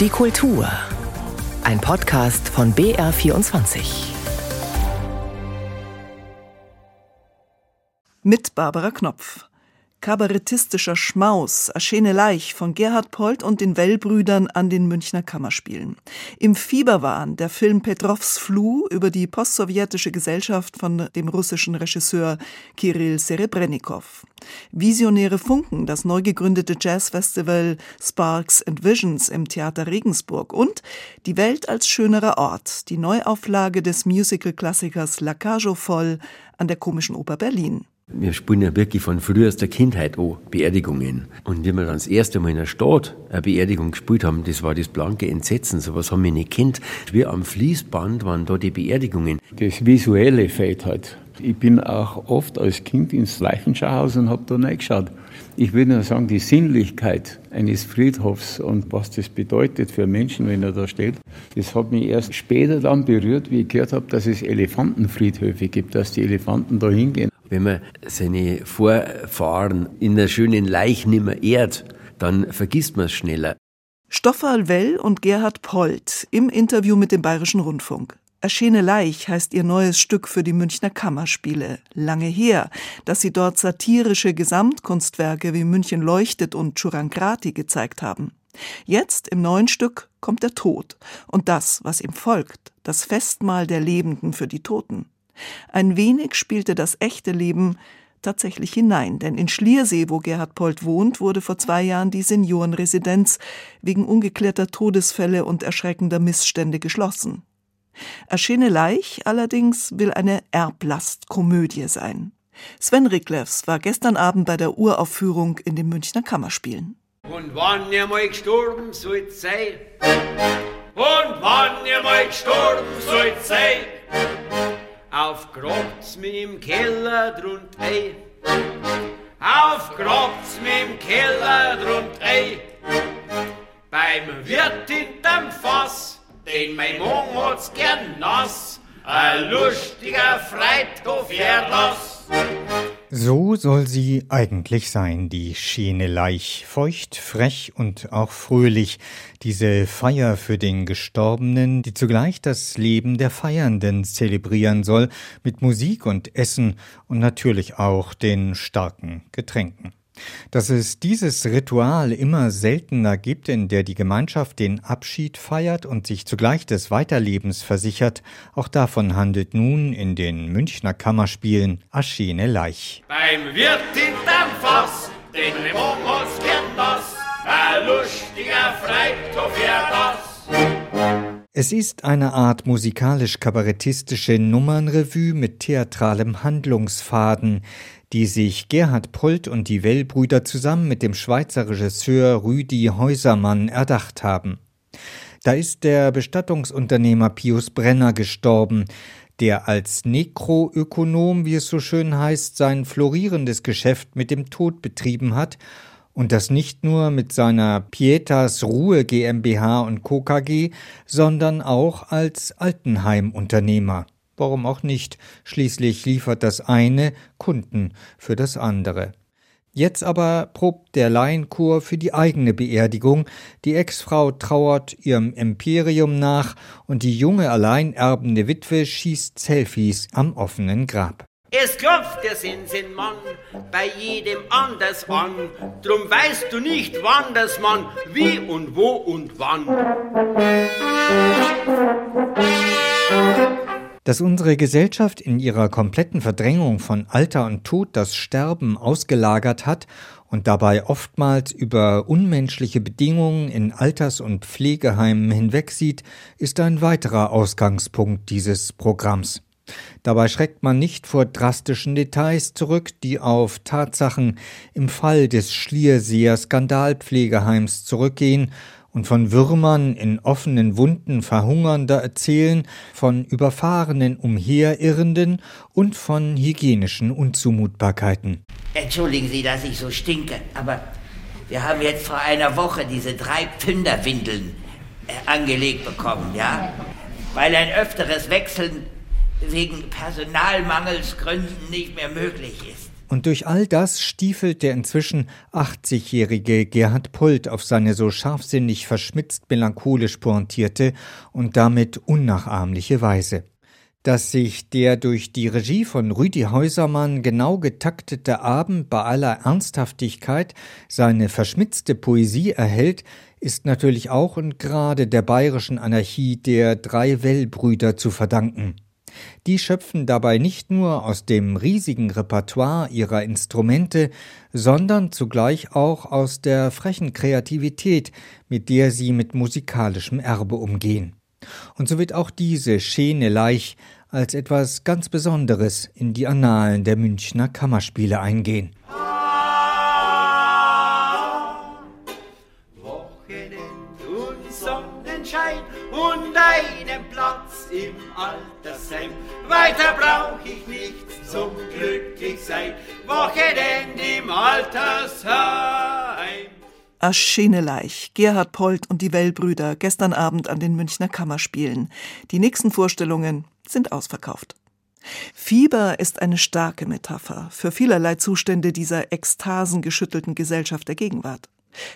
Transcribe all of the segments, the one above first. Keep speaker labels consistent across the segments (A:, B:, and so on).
A: Die Kultur. Ein Podcast von BR24.
B: Mit Barbara Knopf. Kabarettistischer Schmaus, Aschene Leich von Gerhard Polt und den Wellbrüdern an den Münchner Kammerspielen. Im Fieberwahn der Film Petrovs Fluh über die postsowjetische Gesellschaft von dem russischen Regisseur Kirill Serebrennikov. Visionäre Funken, das neu gegründete Jazzfestival Sparks and Visions im Theater Regensburg und Die Welt als schönerer Ort, die Neuauflage des Musical-Klassikers La Cage voll an der Komischen Oper Berlin.
C: Wir spielen ja wirklich von frühester Kindheit an Beerdigungen. Und wie wir dann das erste Mal in der Stadt eine Beerdigung gespielt haben, das war das blanke Entsetzen. So was haben wir nicht kennt. Wie am Fließband waren da die Beerdigungen.
D: Das Visuelle fehlt halt. Ich bin auch oft als Kind ins Leichenschauhaus und habe da reingeschaut. Ich würde nur sagen, die Sinnlichkeit eines Friedhofs und was das bedeutet für Menschen, wenn er da steht, das hat mich erst später dann berührt, wie ich gehört habe, dass es Elefantenfriedhöfe gibt, dass die Elefanten da hingehen
C: wenn man seine Vorfahren in der schönen Leich nimmer ehrt, dann vergisst man es schneller.
B: Stoffal Well und Gerhard Polt im Interview mit dem Bayerischen Rundfunk. Erschene Leich heißt ihr neues Stück für die Münchner Kammerspiele. Lange her, dass sie dort satirische Gesamtkunstwerke wie München leuchtet und Churangrati gezeigt haben. Jetzt im neuen Stück kommt der Tod und das, was ihm folgt, das Festmahl der Lebenden für die Toten. Ein wenig spielte das echte Leben tatsächlich hinein, denn in Schliersee, wo Gerhard Polt wohnt, wurde vor zwei Jahren die Seniorenresidenz wegen ungeklärter Todesfälle und erschreckender Missstände geschlossen. Aschene Leich allerdings will eine Erblastkomödie sein. Sven Riklevs war gestern Abend bei der Uraufführung in den Münchner Kammerspielen.
E: Und wann ihr mal gestorben sollt sein, und wann ihr mal gestorben sollt sein, auf grobt's mir im Keller drunt ei. Auf grobt's mir im Keller drunt ei. Beim Wirt hinterm Fass, den mein Mann hat's gern nass. Ein lustiger Freithof das.
F: So soll sie eigentlich sein, die Schiene Leich, feucht, frech und auch fröhlich, diese Feier für den Gestorbenen, die zugleich das Leben der Feiernden zelebrieren soll, mit Musik und Essen und natürlich auch den starken Getränken. Dass es dieses Ritual immer seltener gibt, in der die Gemeinschaft den Abschied feiert und sich zugleich des Weiterlebens versichert, auch davon handelt nun in den Münchner Kammerspielen Aschene Leich.
E: Beim Wirt hinterm Fass, den Remons gern das, ein lustiger Freithof das.
F: Es ist eine Art musikalisch-kabarettistische Nummernrevue mit theatralem Handlungsfaden, die sich Gerhard Polt und die Wellbrüder zusammen mit dem Schweizer Regisseur Rüdi Häusermann erdacht haben. Da ist der Bestattungsunternehmer Pius Brenner gestorben, der als Nekroökonom, wie es so schön heißt, sein florierendes Geschäft mit dem Tod betrieben hat und das nicht nur mit seiner Pietas Ruhe GmbH und Co. KG, sondern auch als Altenheimunternehmer. Warum auch nicht? Schließlich liefert das eine Kunden für das andere. Jetzt aber probt der Laienchor für die eigene Beerdigung. Die Ex-Frau trauert ihrem Imperium nach und die junge alleinerbende Witwe schießt Selfies am offenen Grab.
E: Es klopft der Sensenmann bei jedem anders an. Drum weißt du nicht, wann das Mann, wie und wo und wann.
F: Dass unsere Gesellschaft in ihrer kompletten Verdrängung von Alter und Tod das Sterben ausgelagert hat und dabei oftmals über unmenschliche Bedingungen in Alters- und Pflegeheimen hinwegsieht, ist ein weiterer Ausgangspunkt dieses Programms. Dabei schreckt man nicht vor drastischen Details zurück, die auf Tatsachen im Fall des Schlierseer Skandalpflegeheims zurückgehen und von Würmern in offenen Wunden verhungernder erzählen, von überfahrenen Umherirrenden und von hygienischen Unzumutbarkeiten.
G: Entschuldigen Sie, dass ich so stinke, aber wir haben jetzt vor einer Woche diese drei Pfünderwindeln äh, angelegt bekommen, ja? Weil ein öfteres Wechseln wegen Personalmangelsgründen nicht mehr möglich ist.
F: Und durch all das stiefelt der inzwischen 80-jährige Gerhard Pult auf seine so scharfsinnig verschmitzt melancholisch pointierte und damit unnachahmliche Weise. Dass sich der durch die Regie von Rüdi Häusermann genau getaktete Abend bei aller Ernsthaftigkeit seine verschmitzte Poesie erhält, ist natürlich auch und gerade der bayerischen Anarchie der drei Wellbrüder zu verdanken. Die schöpfen dabei nicht nur aus dem riesigen Repertoire ihrer Instrumente, sondern zugleich auch aus der frechen Kreativität, mit der sie mit musikalischem Erbe umgehen. Und so wird auch diese Schene Leich als etwas ganz Besonderes in die Annalen der Münchner Kammerspiele eingehen.
E: Und einen Platz im Altersheim. Weiter brauch ich nichts zum Glücklichsein. Wochenend im Altersheim.
B: Ascheneleich, Gerhard Polt und die Wellbrüder gestern Abend an den Münchner Kammerspielen. Die nächsten Vorstellungen sind ausverkauft. Fieber ist eine starke Metapher für vielerlei Zustände dieser ekstasengeschüttelten Gesellschaft der Gegenwart.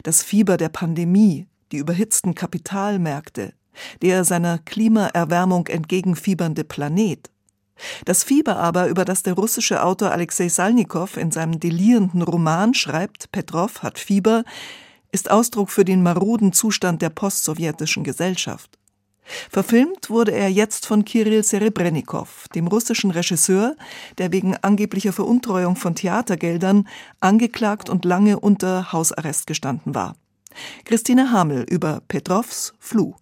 B: Das Fieber der Pandemie, die überhitzten Kapitalmärkte, der seiner Klimaerwärmung entgegenfiebernde Planet. Das Fieber aber, über das der russische Autor Alexei Salnikow in seinem delirenden Roman schreibt, Petrov hat Fieber, ist Ausdruck für den maroden Zustand der postsowjetischen Gesellschaft. Verfilmt wurde er jetzt von Kirill Serebrennikov, dem russischen Regisseur, der wegen angeblicher Veruntreuung von Theatergeldern angeklagt und lange unter Hausarrest gestanden war. Christine Hamel über Petrovs Fluh.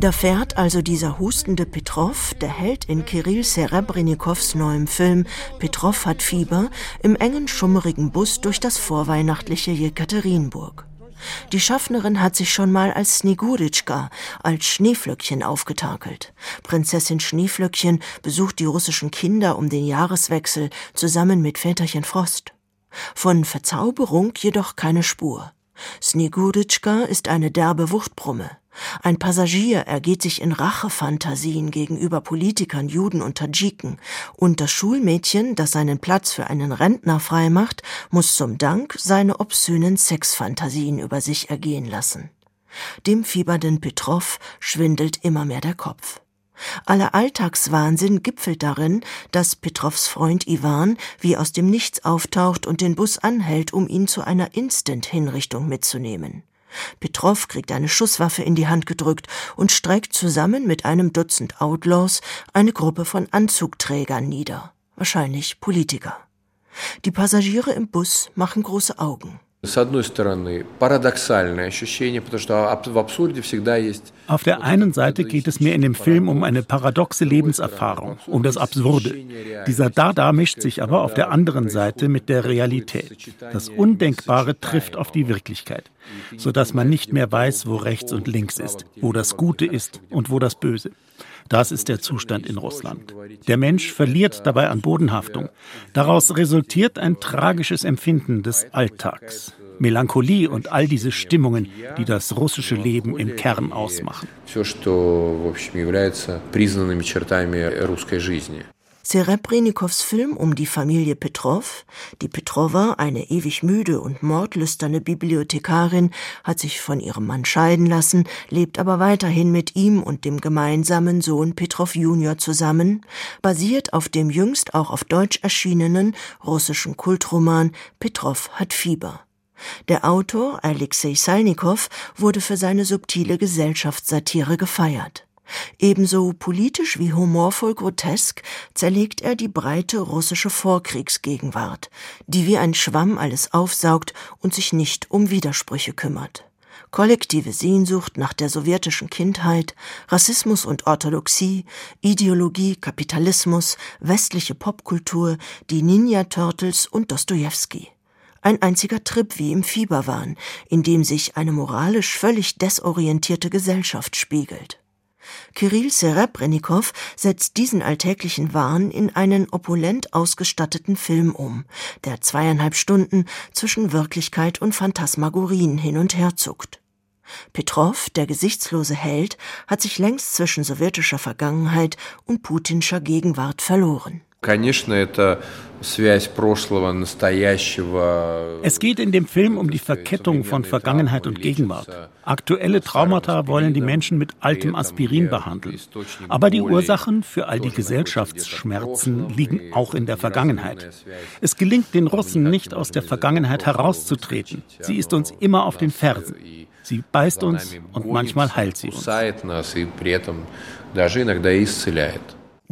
H: Da fährt also dieser hustende Petrov, der Held in Kirill Serebrenikows neuem Film Petrov hat Fieber, im engen, schummerigen Bus durch das vorweihnachtliche Jekaterinburg. Die Schaffnerin hat sich schon mal als Sniguritschka, als Schneeflöckchen aufgetakelt. Prinzessin Schneeflöckchen besucht die russischen Kinder um den Jahreswechsel zusammen mit Väterchen Frost. Von Verzauberung jedoch keine Spur. Sniguritschka ist eine derbe Wuchtbrumme. Ein Passagier ergeht sich in Rachefantasien gegenüber Politikern, Juden und Tadschiken, und das Schulmädchen, das seinen Platz für einen Rentner freimacht, muss zum Dank seine obszönen Sexfantasien über sich ergehen lassen. Dem fiebernden Petrov schwindelt immer mehr der Kopf. Aller Alltagswahnsinn gipfelt darin, dass Petrovs Freund Iwan wie aus dem Nichts auftaucht und den Bus anhält, um ihn zu einer Instant-Hinrichtung mitzunehmen. Petrov kriegt eine Schusswaffe in die Hand gedrückt und streckt zusammen mit einem Dutzend Outlaws eine Gruppe von Anzugträgern nieder, wahrscheinlich Politiker. Die Passagiere im Bus machen große Augen.
I: Auf der einen Seite geht es mir in dem Film um eine paradoxe Lebenserfahrung, um das Absurde. Dieser Dada mischt sich aber auf der anderen Seite mit der Realität. Das Undenkbare trifft auf die Wirklichkeit, sodass man nicht mehr weiß, wo rechts und links ist, wo das Gute ist und wo das Böse. Das ist der Zustand in Russland. Der Mensch verliert dabei an Bodenhaftung. Daraus resultiert ein tragisches Empfinden des Alltags. Melancholie und all diese Stimmungen, die das russische Leben im Kern ausmachen.
H: Serebrenikows Film um die Familie Petrov, die Petrova, eine ewig müde und mordlüsterne Bibliothekarin, hat sich von ihrem Mann scheiden lassen, lebt aber weiterhin mit ihm und dem gemeinsamen Sohn Petrov Junior zusammen, basiert auf dem jüngst auch auf Deutsch erschienenen russischen Kultroman Petrov hat Fieber. Der Autor Alexei Salnikow wurde für seine subtile Gesellschaftssatire gefeiert. Ebenso politisch wie humorvoll grotesk zerlegt er die breite russische Vorkriegsgegenwart, die wie ein Schwamm alles aufsaugt und sich nicht um Widersprüche kümmert. Kollektive Sehnsucht nach der sowjetischen Kindheit, Rassismus und Orthodoxie, Ideologie, Kapitalismus, westliche Popkultur, die Ninja Turtles und Dostojewski. Ein einziger Trip wie im Fieberwahn, in dem sich eine moralisch völlig desorientierte Gesellschaft spiegelt. Kirill Serebrenikow setzt diesen alltäglichen Wahn in einen opulent ausgestatteten Film um, der zweieinhalb Stunden zwischen Wirklichkeit und Phantasmagorien hin und her zuckt. Petrov, der gesichtslose Held, hat sich längst zwischen sowjetischer Vergangenheit und putinscher Gegenwart verloren.
I: Es geht in dem Film um die Verkettung von Vergangenheit und Gegenwart. Aktuelle Traumata wollen die Menschen mit altem Aspirin behandeln. Aber die Ursachen für all die Gesellschaftsschmerzen liegen auch in der Vergangenheit. Es gelingt den Russen nicht, aus der Vergangenheit herauszutreten. Sie ist uns immer auf den Fersen. Sie beißt uns und manchmal heilt sie uns.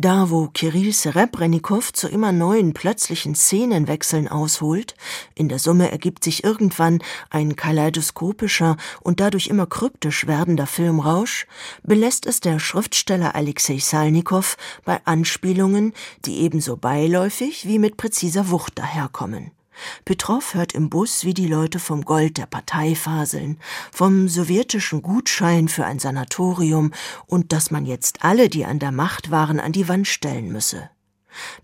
H: Da, wo Kirill Serebrennikov zu immer neuen plötzlichen Szenenwechseln ausholt, in der Summe ergibt sich irgendwann ein kaleidoskopischer und dadurch immer kryptisch werdender Filmrausch, belässt es der Schriftsteller Alexei Salnikow bei Anspielungen, die ebenso beiläufig wie mit präziser Wucht daherkommen. Petrov hört im Bus, wie die Leute vom Gold der Partei faseln, vom sowjetischen Gutschein für ein Sanatorium und dass man jetzt alle, die an der Macht waren, an die Wand stellen müsse.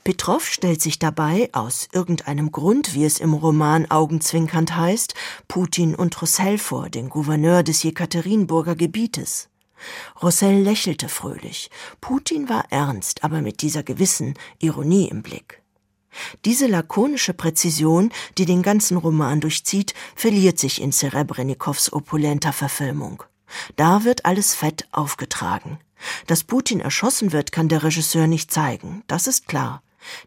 H: Petrov stellt sich dabei, aus irgendeinem Grund, wie es im Roman augenzwinkernd heißt, Putin und Rossell vor, den Gouverneur des Jekaterinburger Gebietes. Rossell lächelte fröhlich. Putin war ernst, aber mit dieser gewissen Ironie im Blick. Diese lakonische Präzision, die den ganzen Roman durchzieht, verliert sich in Serebrenikows opulenter Verfilmung. Da wird alles fett aufgetragen. Dass Putin erschossen wird, kann der Regisseur nicht zeigen, das ist klar.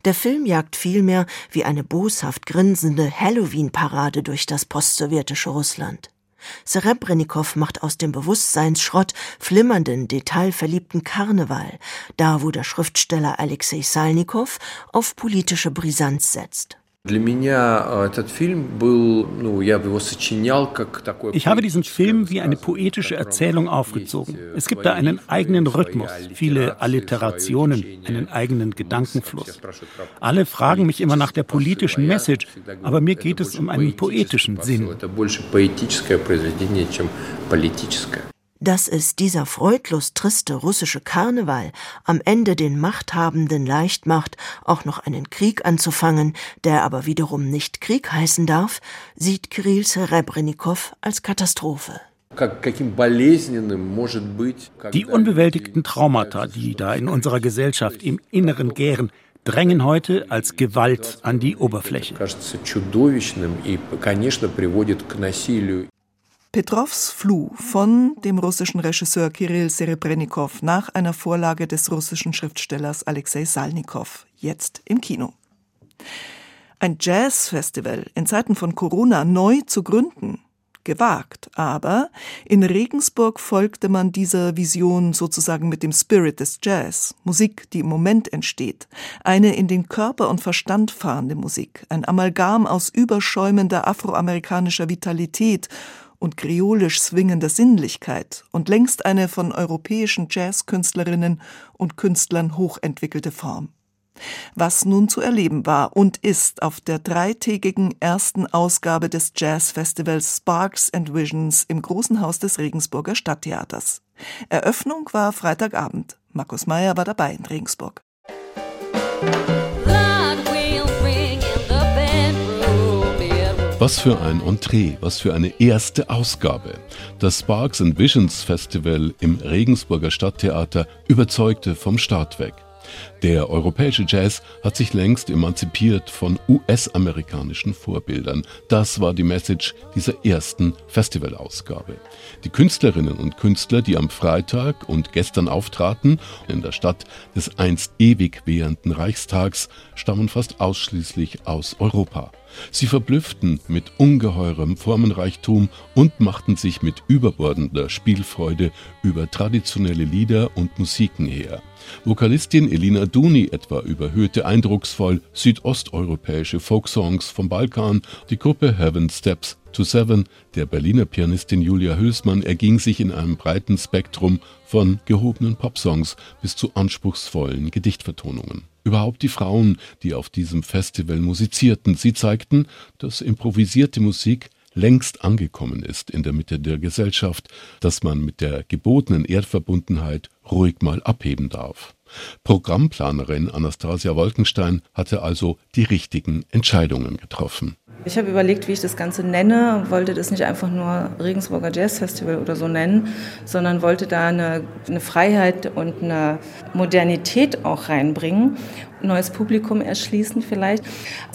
H: Der Film jagt vielmehr wie eine boshaft grinsende Halloween-Parade durch das postsowjetische Russland. Serebrenikow macht aus dem Bewusstseinsschrott flimmernden, detailverliebten Karneval, da wo der Schriftsteller Alexei Salnikow auf politische Brisanz setzt.
I: Ich habe diesen Film wie eine poetische Erzählung aufgezogen. Es gibt da einen eigenen Rhythmus, viele Alliterationen, einen eigenen Gedankenfluss. Alle fragen mich immer nach der politischen Message, aber mir geht es um einen poetischen Sinn.
H: Dass es dieser freudlos triste russische Karneval am Ende den Machthabenden leicht macht, auch noch einen Krieg anzufangen, der aber wiederum nicht Krieg heißen darf, sieht Kirill Serebrenikow als Katastrophe.
I: Die unbewältigten Traumata, die da in unserer Gesellschaft im Inneren gären, drängen heute als Gewalt an die Oberfläche.
B: Petrovs Fluh von dem russischen Regisseur Kirill Serebrennikov nach einer Vorlage des russischen Schriftstellers Alexei Salnikow, jetzt im Kino. Ein Jazzfestival in Zeiten von Corona neu zu gründen, gewagt, aber in Regensburg folgte man dieser Vision sozusagen mit dem Spirit des Jazz, Musik, die im Moment entsteht, eine in den Körper und Verstand fahrende Musik, ein Amalgam aus überschäumender afroamerikanischer Vitalität und kreolisch swingender Sinnlichkeit und längst eine von europäischen Jazzkünstlerinnen und Künstlern hochentwickelte Form. Was nun zu erleben war und ist auf der dreitägigen ersten Ausgabe des Jazzfestivals Sparks and Visions im Großen Haus des Regensburger Stadttheaters. Eröffnung war Freitagabend. Markus Meyer war dabei in Regensburg.
J: Was für ein Entree, was für eine erste Ausgabe. Das Sparks and Visions Festival im Regensburger Stadttheater überzeugte vom Start weg. Der europäische Jazz hat sich längst emanzipiert von US-amerikanischen Vorbildern. Das war die Message dieser ersten Festivalausgabe. Die Künstlerinnen und Künstler, die am Freitag und gestern auftraten, in der Stadt des einst ewig währenden Reichstags, stammen fast ausschließlich aus Europa. Sie verblüfften mit ungeheurem Formenreichtum und machten sich mit überbordender Spielfreude über traditionelle Lieder und Musiken her. Vokalistin Elina Duni etwa überhöhte eindrucksvoll südosteuropäische Folksongs vom Balkan, die Gruppe Heaven Steps to Seven der Berliner Pianistin Julia Hülsmann erging sich in einem breiten Spektrum von gehobenen Popsongs bis zu anspruchsvollen Gedichtvertonungen. Überhaupt die Frauen, die auf diesem Festival musizierten, sie zeigten, dass improvisierte Musik längst angekommen ist in der Mitte der Gesellschaft, dass man mit der gebotenen Erdverbundenheit ruhig mal abheben darf. Programmplanerin Anastasia Wolkenstein hatte also die richtigen Entscheidungen getroffen.
K: Ich habe überlegt, wie ich das Ganze nenne, wollte das nicht einfach nur Regensburger Jazz Festival oder so nennen, sondern wollte da eine, eine Freiheit und eine Modernität auch reinbringen, neues Publikum erschließen vielleicht.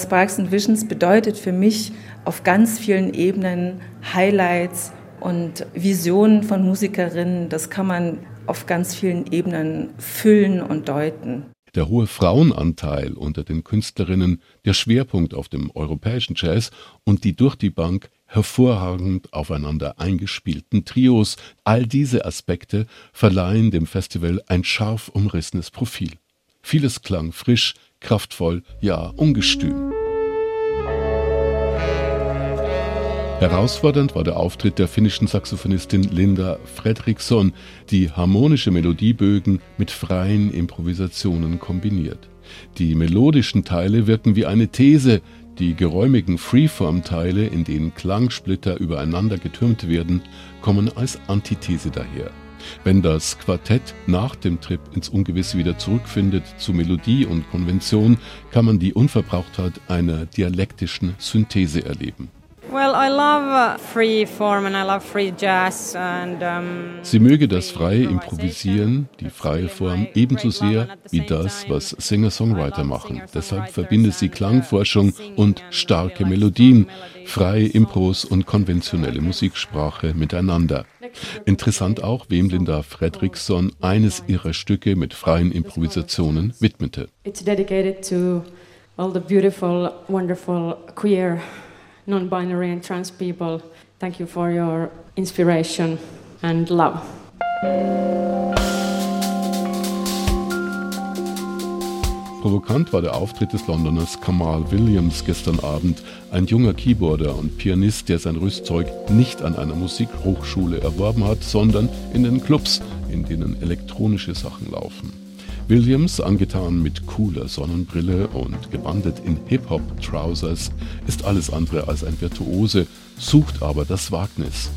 K: Sparks and Visions bedeutet für mich auf ganz vielen Ebenen Highlights und Visionen von Musikerinnen. Das kann man auf ganz vielen Ebenen füllen und deuten
J: der hohe Frauenanteil unter den Künstlerinnen der Schwerpunkt auf dem europäischen Jazz und die durch die Bank hervorragend aufeinander eingespielten Trios, all diese Aspekte verleihen dem Festival ein scharf umrissenes Profil. Vieles klang frisch, kraftvoll, ja ungestüm. Herausfordernd war der Auftritt der finnischen Saxophonistin Linda Fredriksson, die harmonische Melodiebögen mit freien Improvisationen kombiniert. Die melodischen Teile wirken wie eine These, die geräumigen Freeform-Teile, in denen Klangsplitter übereinander getürmt werden, kommen als Antithese daher. Wenn das Quartett nach dem Trip ins Ungewisse wieder zurückfindet zu Melodie und Konvention, kann man die Unverbrauchtheit einer dialektischen Synthese erleben. Uh, Sie möge das freie Improvisieren, die freie Form ebenso sehr wie das, was Singer-Songwriter machen. Deshalb verbindet sie Klangforschung und starke Melodien, freie Impros und konventionelle Musiksprache miteinander. Interessant auch, wem Linda Fredriksson eines ihrer Stücke mit freien Improvisationen widmete. It's dedicated to all the beautiful, wonderful queer non-binary and trans people. Thank you for your inspiration and love. Provokant war der Auftritt des Londoners Kamal Williams gestern Abend, ein junger Keyboarder und Pianist, der sein Rüstzeug nicht an einer Musikhochschule erworben hat, sondern in den Clubs, in denen elektronische Sachen laufen. Williams, angetan mit cooler Sonnenbrille und gewandet in Hip-Hop-Trousers, ist alles andere als ein Virtuose, sucht aber das Wagnis.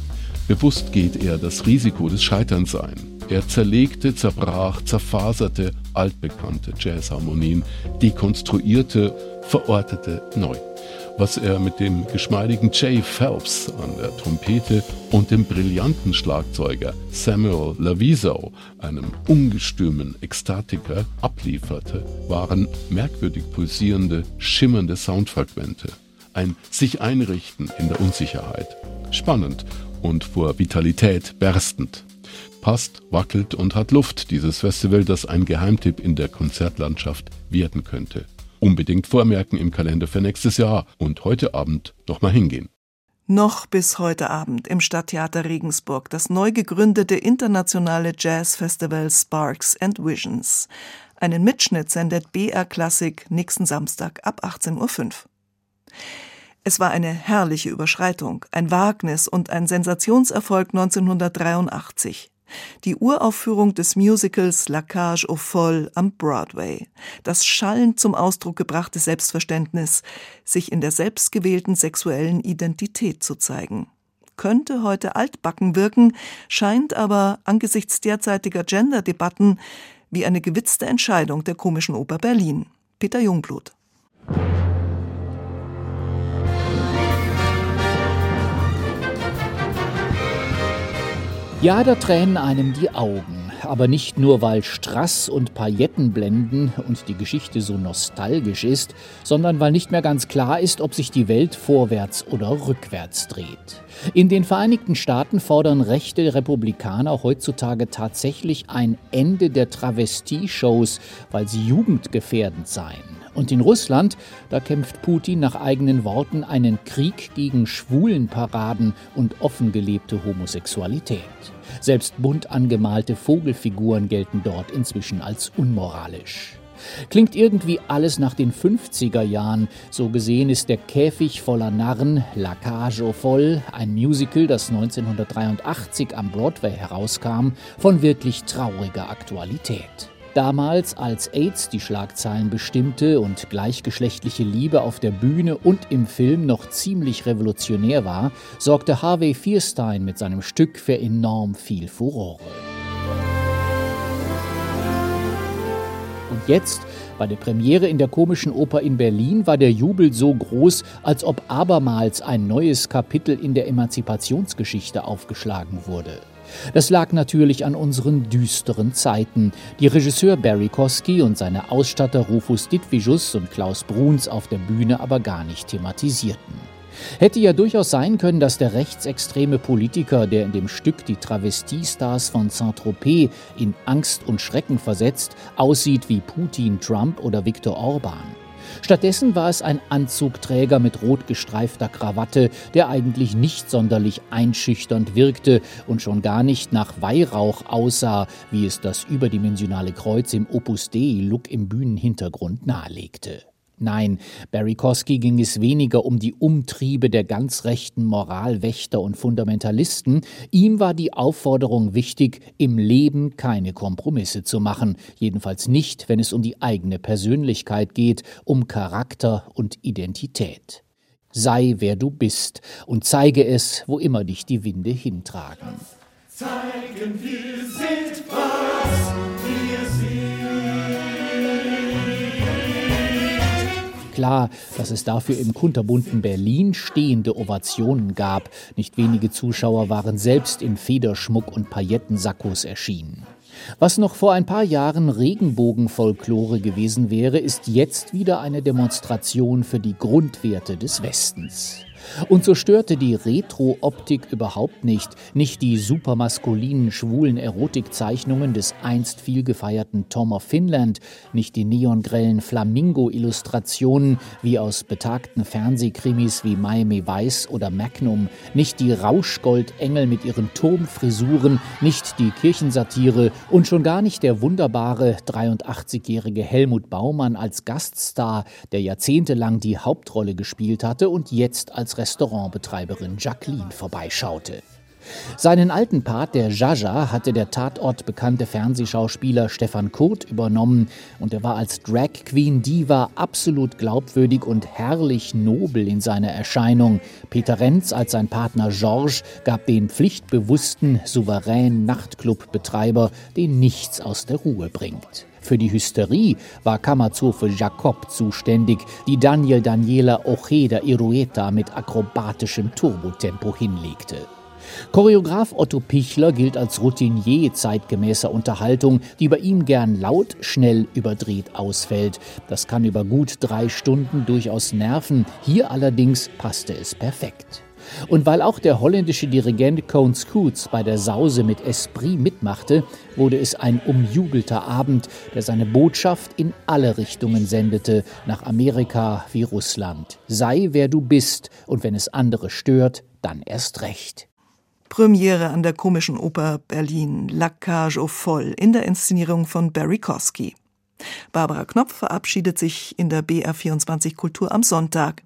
J: Bewusst geht er das Risiko des Scheiterns ein. Er zerlegte, zerbrach, zerfaserte altbekannte Jazzharmonien, dekonstruierte, verortete neu was er mit dem geschmeidigen Jay Phelps an der Trompete und dem brillanten Schlagzeuger Samuel Laviso, einem ungestümen Ekstatiker, ablieferte, waren merkwürdig pulsierende, schimmernde Soundfragmente. Ein sich einrichten in der Unsicherheit. Spannend und vor Vitalität berstend passt, wackelt und hat Luft, dieses Festival, das ein Geheimtipp in der Konzertlandschaft werden könnte. Unbedingt vormerken im Kalender für nächstes Jahr und heute Abend noch mal hingehen.
B: Noch bis heute Abend im Stadttheater Regensburg das neu gegründete internationale Jazzfestival Sparks and Visions. Einen Mitschnitt sendet BR Klassik nächsten Samstag ab 18.05 Uhr. Es war eine herrliche Überschreitung, ein Wagnis und ein Sensationserfolg 1983 die Uraufführung des Musicals La Cage aux Folles am Broadway, das schallend zum Ausdruck gebrachte Selbstverständnis, sich in der selbstgewählten sexuellen Identität zu zeigen. Könnte heute altbacken wirken, scheint aber angesichts derzeitiger Gender-Debatten wie eine gewitzte Entscheidung der Komischen Oper Berlin. Peter Jungblut.
L: Ja, da tränen einem die Augen. Aber nicht nur, weil Strass und Pailletten blenden und die Geschichte so nostalgisch ist, sondern weil nicht mehr ganz klar ist, ob sich die Welt vorwärts oder rückwärts dreht. In den Vereinigten Staaten fordern rechte Republikaner heutzutage tatsächlich ein Ende der Travestie-Shows, weil sie jugendgefährdend seien. Und in Russland, da kämpft Putin nach eigenen Worten einen Krieg gegen Schwulenparaden und offen gelebte Homosexualität. Selbst bunt angemalte Vogelfiguren gelten dort inzwischen als unmoralisch. Klingt irgendwie alles nach den 50er Jahren. So gesehen ist der Käfig voller Narren, La Cage voll, ein Musical, das 1983 am Broadway herauskam, von wirklich trauriger Aktualität. Damals, als AIDS die Schlagzeilen bestimmte und gleichgeschlechtliche Liebe auf der Bühne und im Film noch ziemlich revolutionär war, sorgte Harvey Fierstein mit seinem Stück für enorm viel Furore. Und jetzt Bei der Premiere in der Komischen Oper in Berlin war der Jubel so groß, als ob abermals ein neues Kapitel in der Emanzipationsgeschichte aufgeschlagen wurde. Das lag natürlich an unseren düsteren Zeiten, die Regisseur Barry Kosky und seine Ausstatter Rufus Ditvigus und Klaus Bruns auf der Bühne aber gar nicht thematisierten. Hätte ja durchaus sein können, dass der rechtsextreme Politiker, der in dem Stück die Travestiestars von Saint-Tropez in Angst und Schrecken versetzt, aussieht wie Putin, Trump oder Viktor Orban. Stattdessen war es ein Anzugträger mit rot gestreifter Krawatte, der eigentlich nicht sonderlich einschüchternd wirkte und schon gar nicht nach Weihrauch aussah, wie es das überdimensionale Kreuz im Opus Dei-Look im Bühnenhintergrund nahelegte. Nein, Barry Kosky ging es weniger um die Umtriebe der ganz rechten Moralwächter und Fundamentalisten. Ihm war die Aufforderung wichtig, im Leben keine Kompromisse zu machen. Jedenfalls nicht, wenn es um die eigene Persönlichkeit geht, um Charakter und Identität. Sei wer du bist und zeige es, wo immer dich die Winde hintragen. Zeigen wir sind was wir Klar, dass es dafür im kunterbunten Berlin stehende Ovationen gab. Nicht wenige Zuschauer waren selbst in Federschmuck und Paillettensakkos erschienen. Was noch vor ein paar Jahren Regenbogenfolklore gewesen wäre, ist jetzt wieder eine Demonstration für die Grundwerte des Westens. Und so störte die Retro-Optik überhaupt nicht, nicht die supermaskulinen schwulen Erotikzeichnungen des einst viel gefeierten Tom of Finland, nicht die neongrellen Flamingo-Illustrationen wie aus betagten Fernsehkrimis wie Miami Vice oder Magnum, nicht die Rauschgoldengel mit ihren Turmfrisuren, nicht die Kirchensatire und schon gar nicht der wunderbare 83-jährige Helmut Baumann als Gaststar, der jahrzehntelang die Hauptrolle gespielt hatte und jetzt als Restaurantbetreiberin Jacqueline vorbeischaute. Seinen alten Part der Jaja hatte der tatortbekannte Fernsehschauspieler Stefan Kurt übernommen und er war als Drag Queen Diva absolut glaubwürdig und herrlich nobel in seiner Erscheinung. Peter Renz als sein Partner Georges gab den pflichtbewussten, souveränen Nachtclubbetreiber, den nichts aus der Ruhe bringt. Für die Hysterie war Kammerzofe Jacob zuständig, die Daniel Daniela Ojeda Irueta mit akrobatischem Turbotempo hinlegte. Choreograf Otto Pichler gilt als Routinier zeitgemäßer Unterhaltung, die bei ihm gern laut, schnell, überdreht ausfällt. Das kann über gut drei Stunden durchaus nerven. Hier allerdings passte es perfekt. Und weil auch der holländische Dirigent Cone Scoots bei der Sause mit Esprit mitmachte, wurde es ein umjubelter Abend, der seine Botschaft in alle Richtungen sendete, nach Amerika wie Russland. Sei wer du bist, und wenn es andere stört, dann erst recht.
B: Premiere an der Komischen Oper Berlin, La Cage au Foll, in der Inszenierung von Barry Kosky. Barbara Knopf verabschiedet sich in der BR24 Kultur am Sonntag.